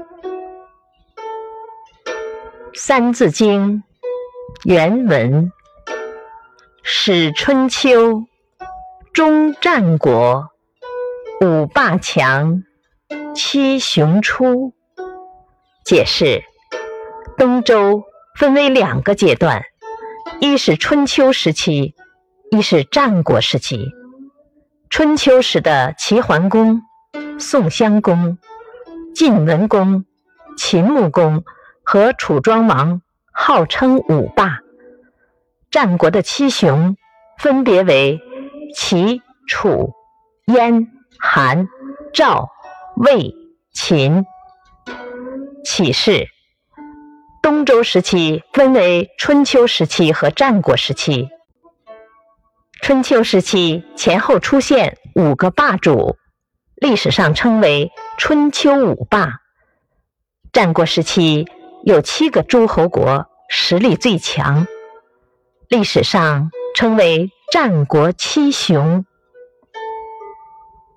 《三字经》原文：始春秋，终战国，五霸强，七雄出。解释：东周分为两个阶段，一是春秋时期，一是战国时期。春秋时的齐桓公、宋襄公、晋文公、秦穆公。和楚庄王号称五霸，战国的七雄分别为齐、楚、燕、韩、赵、魏、秦。启示：东周时期分为春秋时期和战国时期。春秋时期前后出现五个霸主，历史上称为春秋五霸。战国时期。有七个诸侯国实力最强，历史上称为战国七雄。